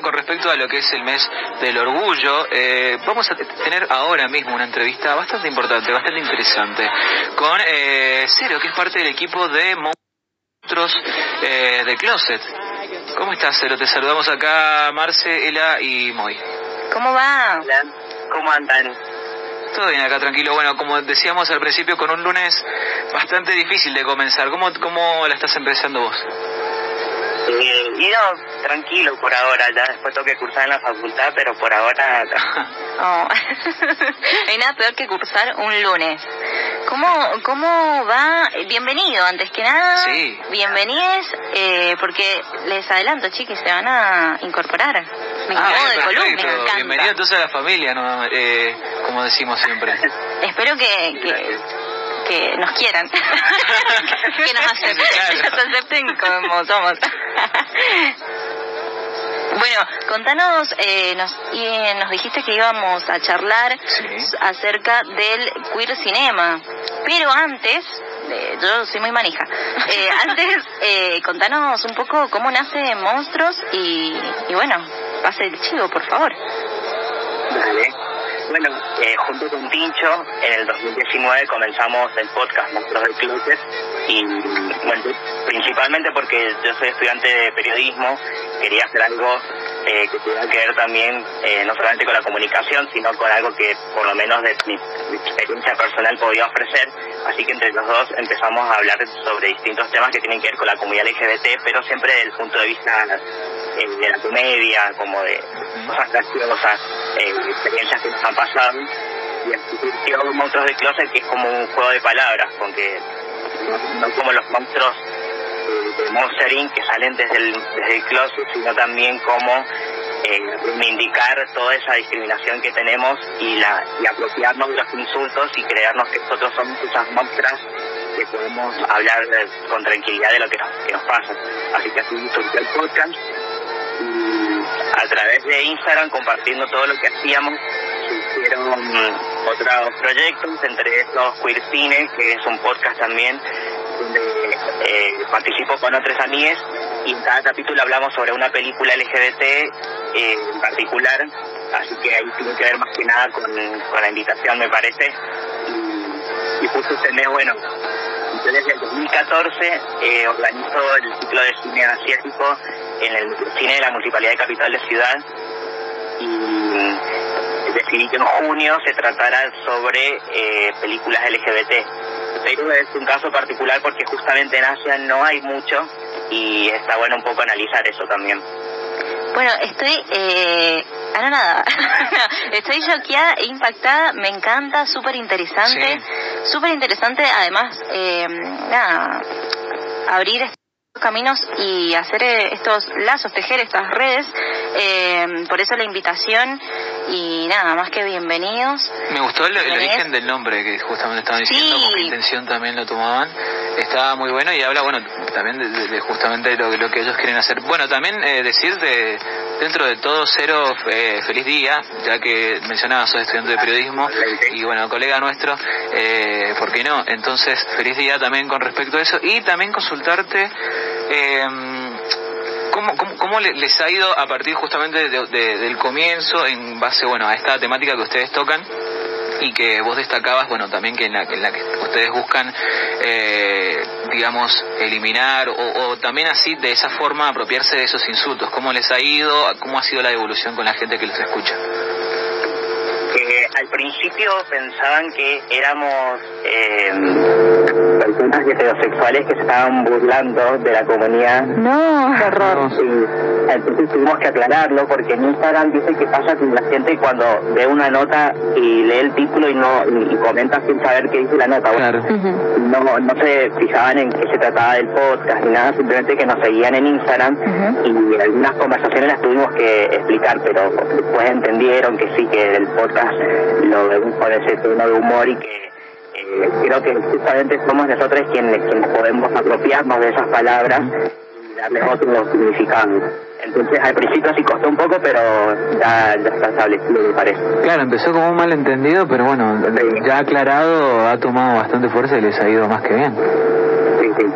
con respecto a lo que es el mes del orgullo. eh, vamos a tener ahora mismo una entrevista bastante importante, bastante interesante, con eh, Cero, que es parte del equipo de monstruos eh, de Closet. ¿Cómo estás, Cero? Te saludamos acá, Marce, Ela y Moy. ¿Cómo va? Hola, ¿cómo andan? Todo bien acá, tranquilo. Bueno, como decíamos al principio, con un lunes bastante difícil de comenzar. ¿Cómo, cómo la estás empezando vos? Eh, y no, tranquilo por ahora, ya después tengo que cursar en la facultad, pero por ahora... Oh. Hay nada peor que cursar un lunes. ¿Cómo, cómo va? Bienvenido, antes que nada. Sí. Bienvenidos, eh, porque les adelanto, chiquis, se van a incorporar. Me Ah, de columna, me perfecto. encanta. Bienvenido entonces a la familia, ¿no? Eh, como decimos siempre. Espero que, que, que nos quieran, que nos acepten, Claro. que nos acepten como somos. Bueno, contanos, eh, nos, y, eh, nos dijiste que íbamos a charlar Sí. acerca del queer cinema, pero antes, eh, yo soy muy manija, eh, antes eh, contanos un poco cómo nace Monstruos y, y bueno, pase el chivo, por favor. Vale. Bueno, eh, junto con Tincho, en el 2019 comenzamos el podcast Monstruos del Closet y bueno, principalmente porque yo soy estudiante de periodismo, quería hacer algo eh, que tuviera que ver también eh, no solamente con la comunicación, sino con algo que por lo menos de mi, mi experiencia personal podía ofrecer. Así que entre los dos empezamos a hablar sobre distintos temas que tienen que ver con la comunidad LGBT, pero siempre desde el punto de vista eh, de la comedia, como de cosas graciosas, eh, experiencias que nos han pasado. Y surgió Monstruos de Closet, que es como un juego de palabras, con que no, como los monstruos eh, de Monster Inc. que salen desde el, desde el closet, sino también como eh, reivindicar toda esa discriminación que tenemos y, la, y apropiarnos de los insultos y creernos que nosotros somos esas monstras que podemos hablar eh, con tranquilidad de lo que nos, que nos pasa. Así que así surgió el podcast y a través de Instagram compartiendo todo lo que hacíamos. Surgieron mm, otros proyectos, entre estos Queer Cine, que es un podcast también donde eh, participo con otros amigues y en cada capítulo hablamos sobre una película LGBT eh, en particular, así que ahí tiene que ver más que nada con, con la invitación me parece. Y, y justo este mes, bueno, yo desde el 2014 eh, organizo el ciclo de cine asiático en el cine de la Municipalidad de Capital de Ciudad y decidí que en junio se tratara sobre eh, películas LGBT. Pero es un caso particular porque justamente en Asia no hay mucho y está bueno un poco analizar eso también. Bueno, estoy eh, anonada. estoy choqueada e impactada. Me encanta, súper interesante. Súper interesante, además, eh, nada, abrir caminos y hacer eh, estos lazos, tejer estas redes. Eh, por eso la invitación y nada, más que bienvenidos. Me gustó el, el ¿Lo origen del nombre que justamente estaban diciendo, Sí. con qué intención también lo tomaban. Estaba muy bueno y habla, bueno, también de, de- de justamente lo, que- lo que ellos quieren hacer. Bueno, también eh, decir de, dentro de todo, cero, eh, feliz día, ya que mencionabas, sos estudiante de periodismo y bueno, colega nuestro, eh, ¿por qué no? Entonces, feliz día también con respecto a eso y también consultarte. Eh, ¿Cómo, cómo, cómo le- les ha ido a partir justamente de- de- del comienzo en base bueno a esta temática que ustedes tocan y que vos destacabas bueno también que en la, en la que ustedes buscan eh, digamos eliminar o, también así de esa forma apropiarse de esos insultos. Cómo les ha ido cómo ha sido la evolución con la gente que los escucha que al principio pensaban que éramos eh, personas heterosexuales que se estaban burlando de la comunidad. No, qué horror. Sí. Entonces tuvimos que aclararlo porque en Instagram dice que pasa con la gente cuando ve una nota y lee el título y no y, comenta sin saber qué dice la nota. Claro. no, no se fijaban en qué se trataba del podcast ni nada, simplemente que nos seguían en Instagram y algunas conversaciones las tuvimos que explicar, pero después entendieron que sí, que el podcast lo vemos con ese tono de humor y que eh, creo que justamente somos nosotros quienes, quienes podemos apropiarnos de esas palabras y darles otro significado. Entonces al principio sí costó un poco, pero ya, ya está establecido, me parece. Claro, empezó como un malentendido, pero bueno, ya aclarado, ha tomado bastante fuerza y les ha ido más que bien. Sí, sí.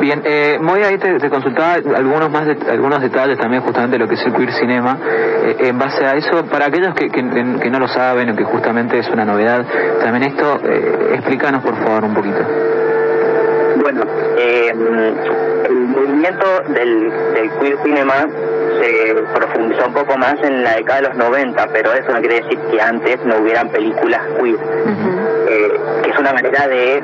Bien, eh, Moy ahí te, consultaba algunos más algunos detalles también justamente de lo que es el queer cinema. Eh, en base a eso, para aquellos que, que, no lo saben o que justamente es una novedad, también esto, eh, explícanos por favor un poquito. Bueno, eh, el movimiento del, del queer cinema se profundizó un poco más en la década de los 90, pero eso no quiere decir que antes no hubieran películas queer, eh, que es una manera de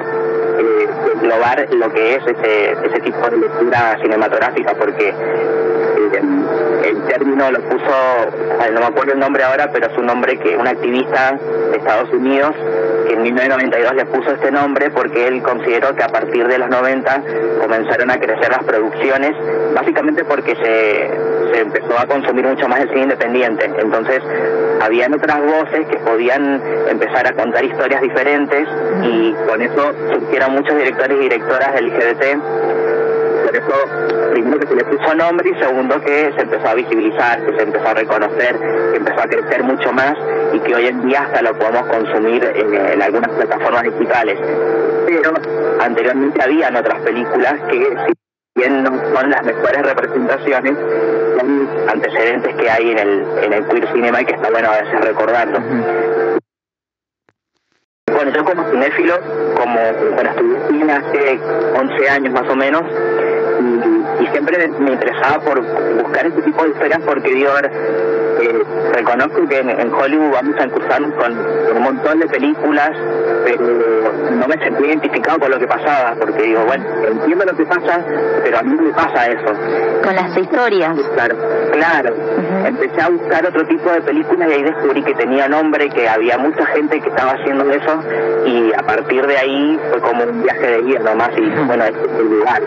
englobar lo que es ese, ese tipo de lectura cinematográfica, porque eh, el término lo puso, no me acuerdo el nombre ahora, pero es un nombre que un activista de Estados Unidos que en 1992 le puso este nombre porque él consideró que a partir de los 90 comenzaron a crecer las producciones, básicamente porque se, se empezó a consumir mucho más el cine independiente. Entonces, habían otras voces que podían empezar a contar historias diferentes y con eso surgieron muchos directores y directoras LGBT por eso, primero que se le puso nombre y segundo que se empezó a visibilizar, que se empezó a reconocer, que empezó a crecer mucho más y que hoy en día hasta lo podemos consumir en, algunas plataformas digitales. Pero anteriormente habían otras películas que, si bien no son las mejores representaciones, antecedentes que hay en el, en el queer cinema y que está bueno a veces recordarlo. Bueno, yo como cinéfilo, como bueno, estudié cine hace 11 años más o menos, y, siempre me interesaba por buscar este tipo de historias porque digo, eh, reconozco que en, Hollywood vamos a incursionar con, un montón de películas, pero no me sentí identificado con lo que pasaba, porque digo, bueno, entiendo lo que pasa, pero a mí me pasa eso. Con las historias. Claro, claro. Empecé a buscar otro tipo de películas y ahí descubrí que tenía nombre, que había mucha gente que estaba haciendo eso, y a partir de ahí fue como un viaje de guía nomás, y bueno, es el lugar.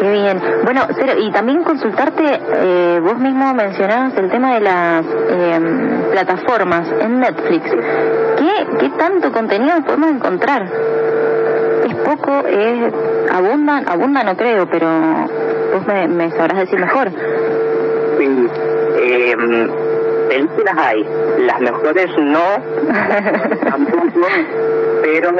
Qué bien. Bueno, Cero, y también consultarte, eh, vos mismo mencionabas el tema de las em, plataformas en Netflix. ¿Qué, ¿Qué tanto contenido podemos encontrar? ¿Es poco? ¿Es abundan? Abundan no creo, pero vos me, sabrás decir mejor. Sí. Eh, películas hay, las mejores no, tampoco, pero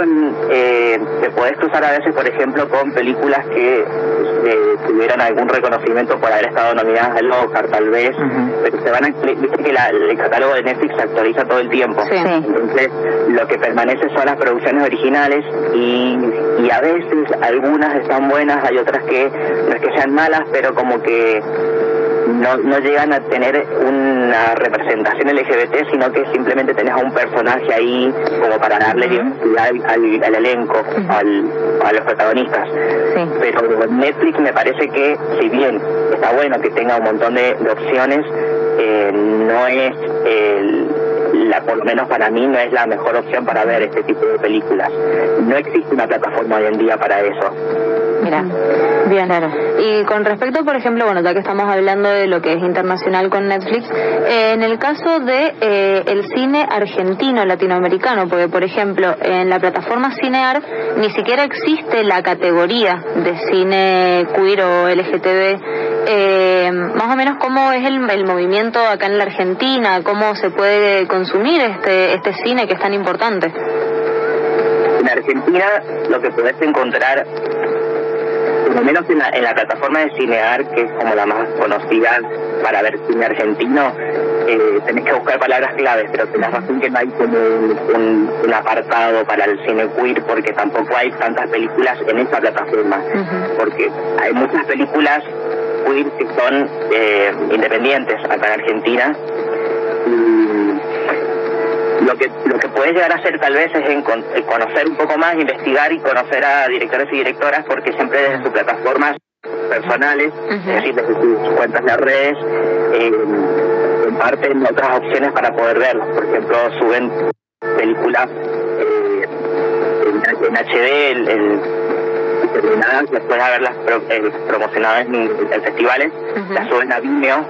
eh, te puedes cruzar a veces, por ejemplo, con películas que eh, tuvieran algún reconocimiento por haber estado nominadas al Oscar, tal vez, pero se van a, viste que el catálogo de Netflix se actualiza todo el tiempo, entonces lo que permanece son las producciones originales y, y a veces algunas están buenas, hay otras que no es que sean malas, pero como que no, no llegan a tener una representación LGBT, sino que simplemente tenés a un personaje ahí como para darle identidad al, elenco, al, a los protagonistas. Pero Netflix me parece que, si bien está bueno que tenga un montón de, opciones, eh, no es la, por lo menos para mí no es la mejor opción para ver este tipo de películas. No existe una plataforma hoy en día para eso. Bien, claro. Y con respecto, por ejemplo, bueno, ya que estamos hablando de lo que es internacional con Netflix, eh, en el caso de eh, el cine argentino latinoamericano, porque por ejemplo en la plataforma Cinear ni siquiera existe la categoría de cine queer o LGTB. Eh, más o menos cómo es el, el movimiento acá en la Argentina, cómo se puede consumir este este cine que es tan importante. En Argentina lo que podés encontrar por lo menos en la, en la plataforma de Cinear, que es como la más conocida para ver cine argentino, eh, tenés que buscar palabras claves, pero tenés razón que no hay como un, un, apartado para el cine queer, porque tampoco hay tantas películas en esa plataforma, porque hay muchas películas queer que son eh, independientes acá en Argentina. Y, lo que lo que puedes llegar a hacer tal vez es en conocer un poco más, investigar y conocer a directores y directoras porque siempre desde sus plataformas personales, es decir, desde sus cuentas de redes, eh, comparten otras opciones para poder verlos. Por ejemplo, suben películas eh, en, HD, el, el terminadas, después de haberlas eh, promocionadas en, festivales, las suben a Vimeo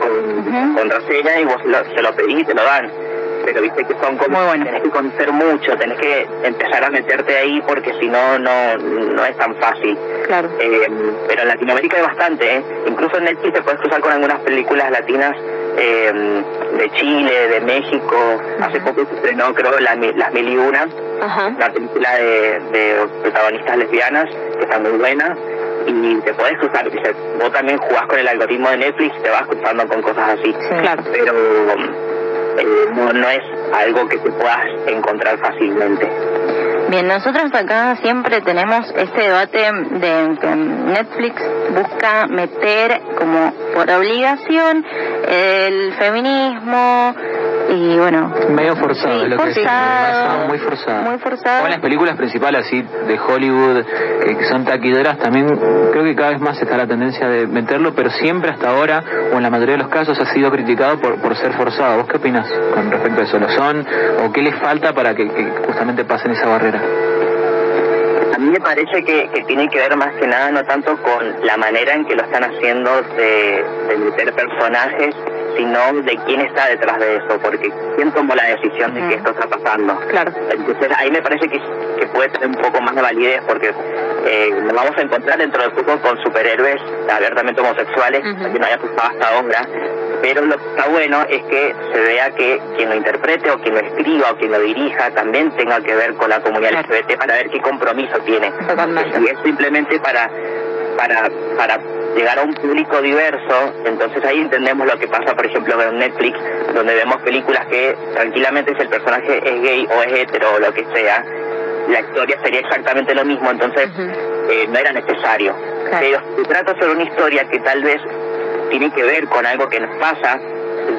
con, con reseña y vos se lo pedís y te lo dan pero viste que son como bueno. tenés que conocer mucho, tenés que empezar a meterte ahí porque si no, no, no es tan fácil. Claro. Eh, pero en Latinoamérica hay bastante, ¿eh? incluso en Netflix te puedes cruzar con algunas películas latinas eh, de Chile, de México. Hace poco se estrenó, creo, Las Mil y Una, una película de, de protagonistas lesbianas que está muy buena y te puedes cruzar, vos también jugás con el algoritmo de Netflix, te vas cruzando con cosas así. claro. Pero eh, no, no es algo que te puedas encontrar fácilmente. Bien, nosotros acá siempre tenemos este debate de que Netflix busca meter como por obligación el feminismo, y bueno medio forzado lo forzado, muy forzado muy forzado o las películas principales así de Hollywood que son taquideras también creo que cada vez más está la tendencia de meterlo pero siempre hasta ahora o en la mayoría de los casos ha sido criticado por, por ser forzado ¿vos qué opinas con respecto a eso? ¿lo son? ¿o qué les falta para que, justamente pasen esa barrera? A mí me parece que, que, tiene que ver más que nada no tanto con la manera en que lo están haciendo de, de meter personajes, sino de quién está detrás de eso, porque quién tomó la decisión de que esto está pasando. Claro. Entonces ahí me parece que, que puede tener un poco más de validez, porque eh, nos vamos a encontrar dentro de poco con superhéroes abiertamente homosexuales, que no haya pasado hasta ahora, pero lo que está bueno es que se vea que quien lo interprete o quien lo escriba o quien lo dirija también tenga que ver con la comunidad LGBT para ver qué compromiso tiene. Y es simplemente para para para llegar a un público diverso, entonces ahí entendemos lo que pasa, por ejemplo, en Netflix, donde vemos películas que tranquilamente si el personaje es gay o es hetero o lo que sea, la historia sería exactamente lo mismo, entonces eh, no era necesario. Pero se trata sobre una historia que tal vez tiene que ver con algo que nos pasa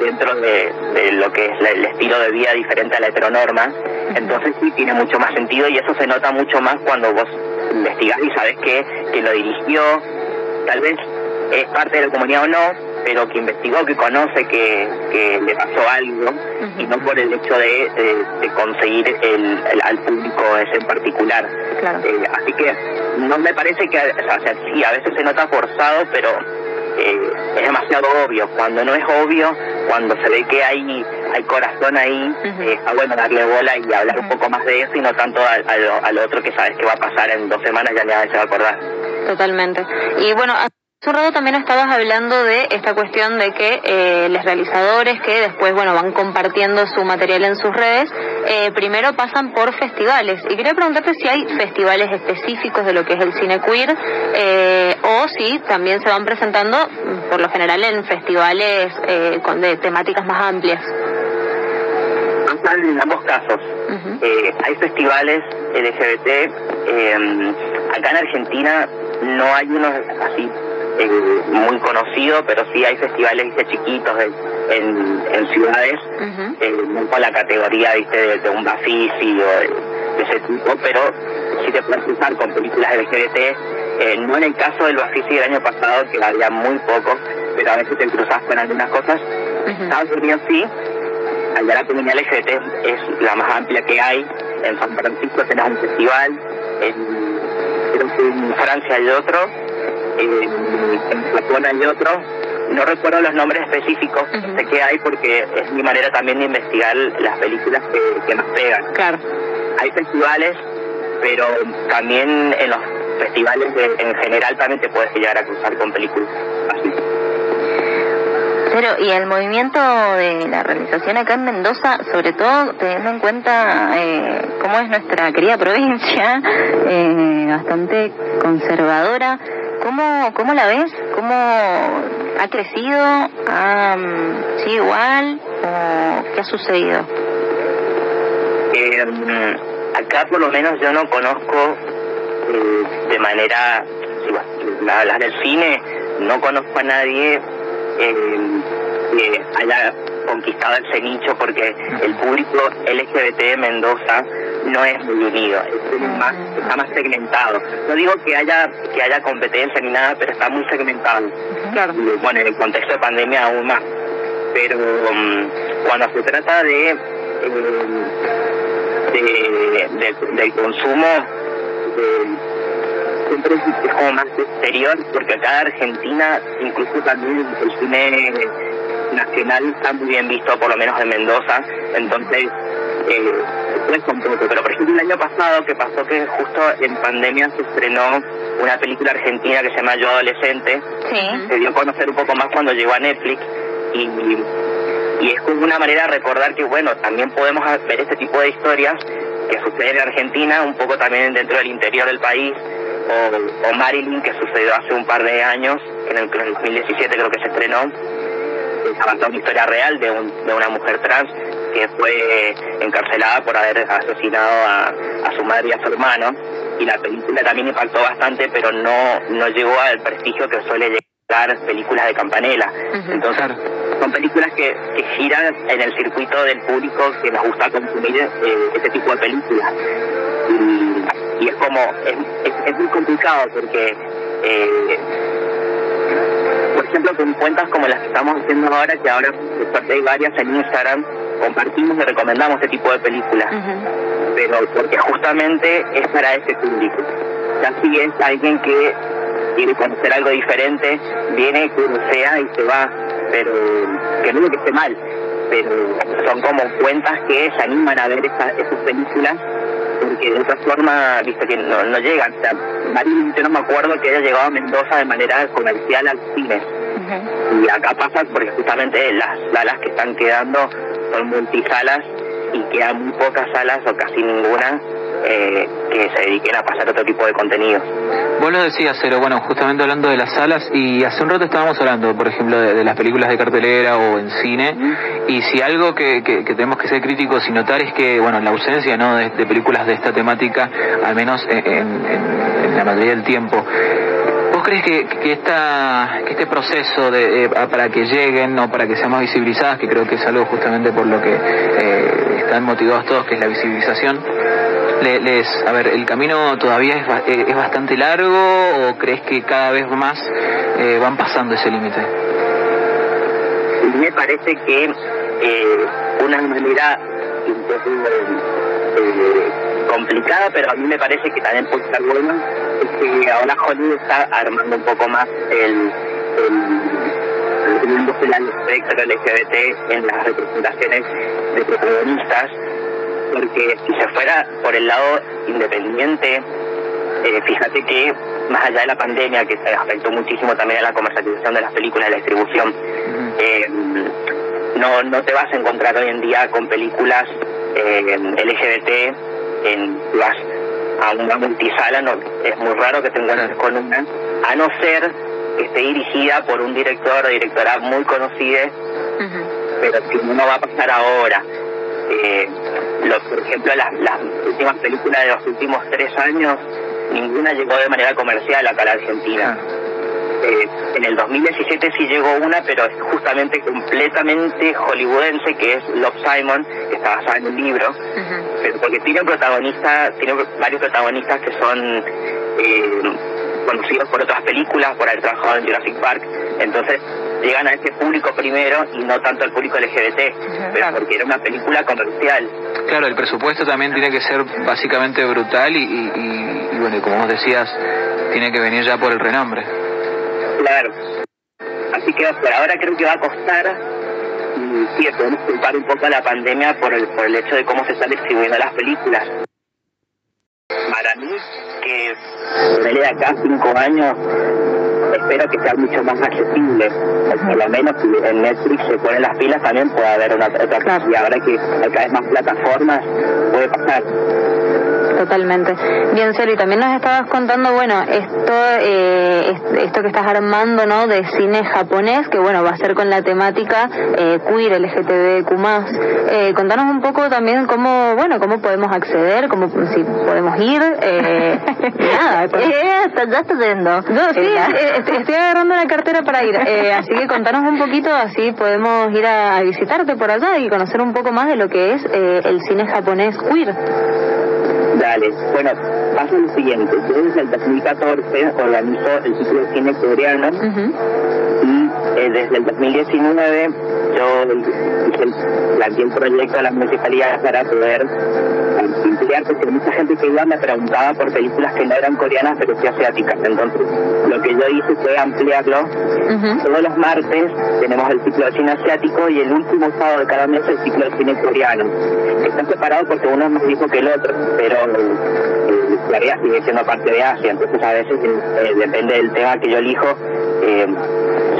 dentro de, lo que es el estilo de vida diferente a la heteronorma, entonces sí tiene mucho más sentido y eso se nota mucho más cuando vos investigás y sabes que, que lo dirigió, tal vez es parte de la comunidad o no, pero que investigó, que conoce que, que le pasó algo y no por el hecho de, de, conseguir el, al público ese en particular. Eh, así que no me parece que, o sea, sí, a veces se nota forzado, pero eh, es demasiado obvio. Cuando no es obvio, cuando se ve que hay hay corazón ahí, eh, está bueno darle bola y hablar un poco más de eso y no tanto al, otro que sabes que va a pasar en dos semanas, ya nadie se va a acordar. Totalmente. Y bueno, Hace un rato también estabas hablando de esta cuestión de que eh, los realizadores que después, bueno, van compartiendo su material en sus redes, eh, primero pasan por festivales. Y quería preguntarte si hay festivales específicos de lo que es el cine queer eh, o si también se van presentando, mm, por lo general, en festivales con de temáticas más amplias. En ambos casos. hay festivales LGBT. acá en Argentina no hay unos así eh, muy conocido, pero sí hay festivales chiquitos en, en, ciudades, eh, con la categoría ¿viste? De, un Bafisi o de, ese tipo, pero sí te puedes usar con películas LGBT, eh, no en el caso del Bafisi del año pasado, que había muy poco, pero a veces te cruzas con algunas cosas. Estados Unidos sí, allá la comunidad LGBT es la más amplia que hay, en San Francisco tenés un festival, en, en Francia hay otro, en Japón hay otro, no recuerdo los nombres específicos, de qué hay porque es mi manera también de investigar las películas que, que más pegan. Claro. Hay festivales, pero también en los festivales en general también te puedes llegar a cruzar con películas así. Pero, y el movimiento de la realización acá en Mendoza, sobre todo teniendo en cuenta eh, cómo es nuestra querida provincia, eh, bastante conservadora, ¿Cómo, ¿Cómo la ves? ¿Cómo ha crecido? ¿Ha, ¿Sigue igual? ¿O qué ha sucedido? Eh, acá por lo menos yo no conozco eh, de manera, si hablas del cine, no conozco a nadie eh, que haya conquistado ese nicho porque el público LGBT de Mendoza no es muy unido, es más, está más segmentado. No digo que haya que haya competencia ni nada, pero está muy segmentado. Claro. Bueno, en el contexto de pandemia aún más. Pero um, cuando se trata de, eh, de, de- del consumo, de- siempre es es como más exterior, porque acá en Argentina, incluso también el cine nacional está muy bien visto, por lo menos en Mendoza, entonces eh, un poco. Pero por ejemplo el año pasado que pasó que justo en pandemia se estrenó una película argentina que se llama Yo Adolescente, Sí. se dio a conocer un poco más cuando llegó a Netflix y, y es como una manera de recordar que bueno, también podemos ver este tipo de historias que suceden en Argentina, un poco también dentro del interior del país, o, o Marilyn que sucedió hace un par de años, en el, en el 2017 creo que se estrenó, en una historia real de, un- de una mujer trans que fue encarcelada por haber asesinado a, a su madre y a su hermano y la película también impactó bastante pero no no llegó al prestigio que suele llegar películas de Campanella Ujú. entonces Claro. son películas que, que giran en el circuito del público que nos gusta consumir eh, este tipo de películas y, es como es, es, es muy complicado porque eh, por ejemplo, con cuentas como las que estamos haciendo ahora, que ahora por suerte hay varias en Instagram, compartimos y recomendamos este tipo de películas, pero porque justamente es para ese público. Ya si es alguien que quiere conocer algo diferente, viene, sea y se va, pero que no digo que esté mal, pero son como cuentas que se animan a ver esa- esas películas porque de otra forma, viste que no, no llegan. O sea, yo no me acuerdo que haya llegado a Mendoza de manera comercial al cine. Y acá pasa porque justamente las salas que están quedando son multisalas y quedan muy pocas salas o casi ninguna eh, se dediquen a pasar otro tipo de contenido. Vos lo decías, Cero, bueno, justamente hablando de las salas, y hace un rato estábamos hablando, por ejemplo, de, las películas de cartelera o en cine, y si algo que, tenemos que ser críticos y notar es que, bueno, la ausencia ¿no? de, películas de esta temática, al menos en, la mayoría del tiempo, ¿Vos crees que, que, esta, que este proceso de, para que lleguen o para que sean más visibilizadas, que creo que es algo justamente por lo que eh, están motivados todos, que es la visibilización, le- les, a ver, ¿el camino todavía es, eh, es bastante largo o crees que cada vez más eh, van pasando ese límite? Me parece que eh, una manera eh, complicada, pero a mí me parece que también puede estar buena, es que ahora Hollywood está armando un poco más el, el, el mundo del espectro LGBT en las representaciones de protagonistas, porque si se fuera por el lado independiente, eh, fíjate que más allá de la pandemia, que se afectó muchísimo también a la comercialización de las películas la distribución, eh, no, no te vas a encontrar hoy en día con películas eh, LGBT en vas a una multisala, no, es muy raro que te encuentres con una, a no ser que esté dirigida por un director o directora muy conocida, pero que no va a pasar ahora. Eh, lo- por ejemplo, las, las últimas películas de los últimos tres años, ninguna llegó de manera comercial acá a la Argentina. Eh, en el 2017 sí llegó una, pero es justamente completamente hollywoodense, que es Love Simon, que está basada en un libro, pero porque tiene un protagonista, tiene varios protagonistas que son eh, conocidos por otras películas, por haber trabajado en Jurassic Park, entonces llegan a ese público primero y no tanto al público LGBT, pero claro. porque era una película comercial. Claro, el presupuesto también tiene que ser básicamente brutal y, y, y- y bueno, y como vos decías, tiene que venir ya por el renombre. Claro. Así que por ahora creo que va a costar. Y sí, podemos culpar un poco a la pandemia por el, por el hecho de cómo se están distribuyendo las películas. Para mí, que de acá cinco años, espero que sea mucho más accesible. Por lo menos si en Netflix se ponen las pilas también puede haber una otra. Y ahora que hay cada vez más plataformas, puede pasar. Totalmente. Bien, Cero, y también nos estabas contando, bueno, esto, eh, esto que estás armando, ¿no? De cine japonés, que bueno, va a ser con la temática eh, queer, LGTBQ+. Eh, contanos un poco también cómo, bueno, cómo podemos acceder, cómo si podemos ir. Eh, nada, eh, ya estás yendo. No, sí, eh, estoy agarrando la cartera para ir. Eh, así que contanos un poquito, así podemos ir a, visitarte por allá y conocer un poco más de lo que es eh, el cine japonés queer. Dale, bueno, pasa lo siguiente. Yo desde el 2014 organizo el ciclo de cine coreano. Y eh, desde el 2019 yo planteé un proyecto de las municipalidades para poder porque mucha gente que iba me preguntaba por películas que no eran coreanas pero sí asiáticas. Entonces, lo que yo hice fue ampliarlo. Todos los martes tenemos el ciclo de cine asiático y el último sábado de cada mes el ciclo de cine coreano. Están separados porque uno es más viejo que el otro, pero eh, Corea sigue siendo parte de Asia, entonces a veces eh, depende del tema que yo elijo. Eh,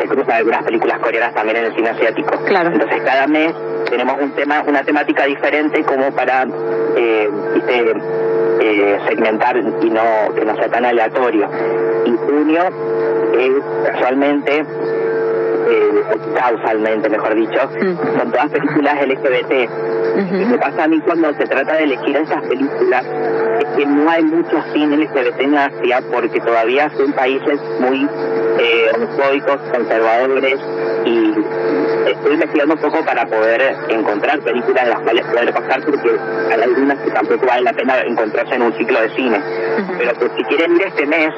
se cruzan algunas películas coreanas también en el cine asiático. Claro. Entonces cada mes tenemos un tema, una temática diferente como para eh, eh, segmentar y no que no sea tan aleatorio. Y junio es casualmente eh, causalmente, mejor dicho, son todas películas LGBT. Lo que pasa a mí cuando se trata de elegir esas películas es que no hay mucho cine LGBT en Asia porque todavía son países muy eh, homofóbicos, conservadores y estoy investigando un poco para poder encontrar películas en las cuales poder pasar porque hay algunas que tampoco vale la pena encontrarse en un ciclo de cine. Pero pues, si quieren ir este mes,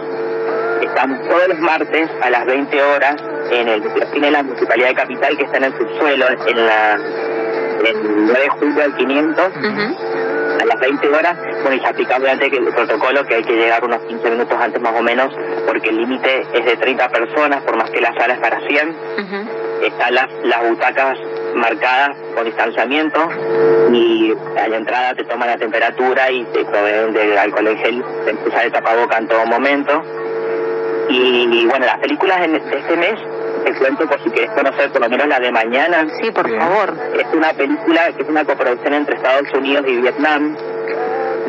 estamos todos los martes a las 20 horas en el cine de la Municipalidad de Capital que está en el subsuelo, en la el 9 de julio del 500 a las 20 horas, bueno, y se aplica obviamente el protocolo que hay que llegar unos 15 minutos antes más o menos, porque el límite es de 30 personas, por más que la sala es para 100. Están las, las butacas marcadas con distanciamiento y a la entrada te toman la temperatura y te proveen de alcohol en gel, te empieza de tapaboca en todo momento. Y, bueno, las películas de este mes te cuento por si quieres conocer por lo menos la de mañana. Sí, por favor. Es una película que es una coproducción entre Estados Unidos y Vietnam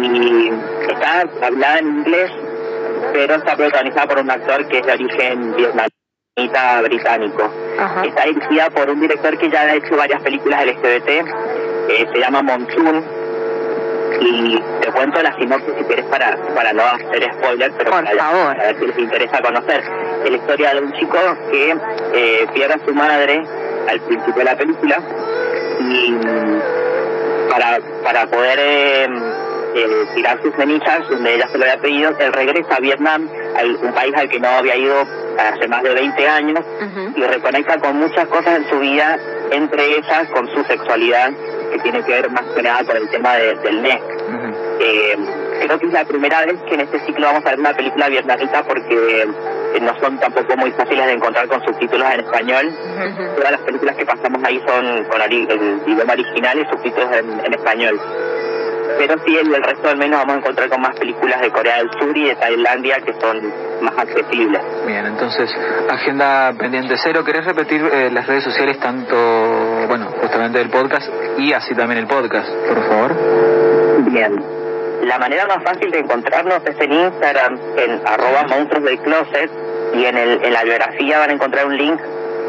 y está hablada en inglés, pero está protagonizada por un actor que es de origen vietnamita británico. Está dirigida por un director que ya ha hecho varias películas LGBT, eh, se llama Monsoon y te cuento la sinopsis si quieres para, para no hacer spoiler, pero Por para, favor. para ver si les interesa conocer. Es la historia de un chico que eh, pierde a su madre al principio de la película y para, para poder eh, eh, tirar sus cenizas, donde ella se lo había pedido, él regresa a Vietnam, al- un país al que no había ido hace más de 20 años, y reconecta con muchas cosas en su vida, entre ellas con su sexualidad, que tiene que ver más que nada con el tema de- del NEC. Eh, creo que es la primera vez que en este ciclo vamos a ver una película vietnamita porque eh, no son tampoco muy fáciles de encontrar con subtítulos en español. Todas las películas que pasamos ahí son con el idioma original y subtítulos en, en español. Pero sí, el, el resto al menos vamos a encontrar con más películas de Corea del Sur y de Tailandia que son más accesibles. Bien, entonces, agenda pendiente cero. ¿Querés repetir eh, las redes sociales, tanto, bueno, justamente del podcast y así también el podcast, por favor? Bien. La manera más fácil de encontrarnos es en Instagram, en arroba monstruos del closet, y en, el, en la biografía van a encontrar un link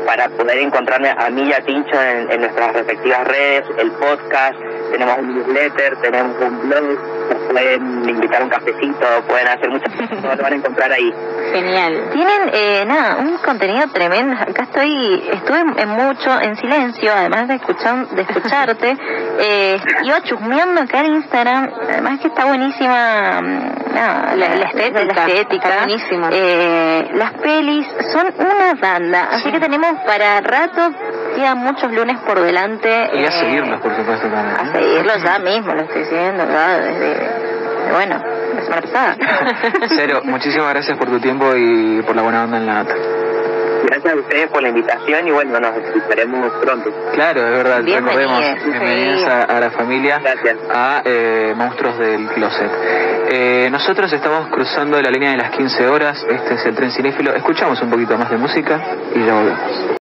para poder encontrarme a mí y a Tincho en, en nuestras respectivas redes, el podcast, tenemos un newsletter, tenemos un blog, pueden invitar a un cafecito, pueden hacer muchas cosas, lo van a encontrar ahí. Genial. Tienen, eh, nada, un contenido tremendo. Acá estoy, estuve en mucho, en silencio, además de escuchar, de escucharte. eh, iba chusmeando acá en Instagram, además que está buenísima mm, nada, La- la estética, la estética. está buenísimo. Eh, las pelis son una banda, así que tenemos para rato, quedan muchos lunes por delante. Y a eh, seguirlos, por supuesto, también. A seguirlo ya mismo, lo estoy siguiendo ya desde, desde, bueno, la semana pasada. Cero, muchísimas gracias por tu tiempo y por la buena onda en la nota. Gracias a ustedes por la invitación y bueno, nos escucharemos pronto. Claro, es verdad, Bienvenidos, recordemos, sí. bienvenidos a, a la familia, Gracias. a eh, Monstruos del Closet. Eh, nosotros estamos cruzando la línea de las 15 horas, este es el tren cinéfilo, escuchamos un poquito más de música y ya volvemos.